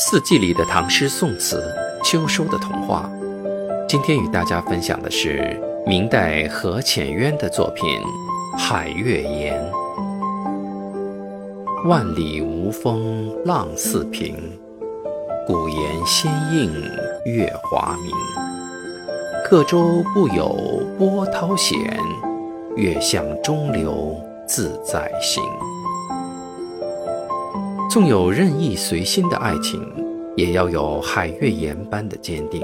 四季里的唐诗宋词，秋收的童话。今天与大家分享的是明代何浅渊的作品《海月岩》。万里无风浪似平，古岩先映月华明。客舟不有波涛险，月向中流自在行。纵有任意随心的爱情，也要有海月岩般的坚定。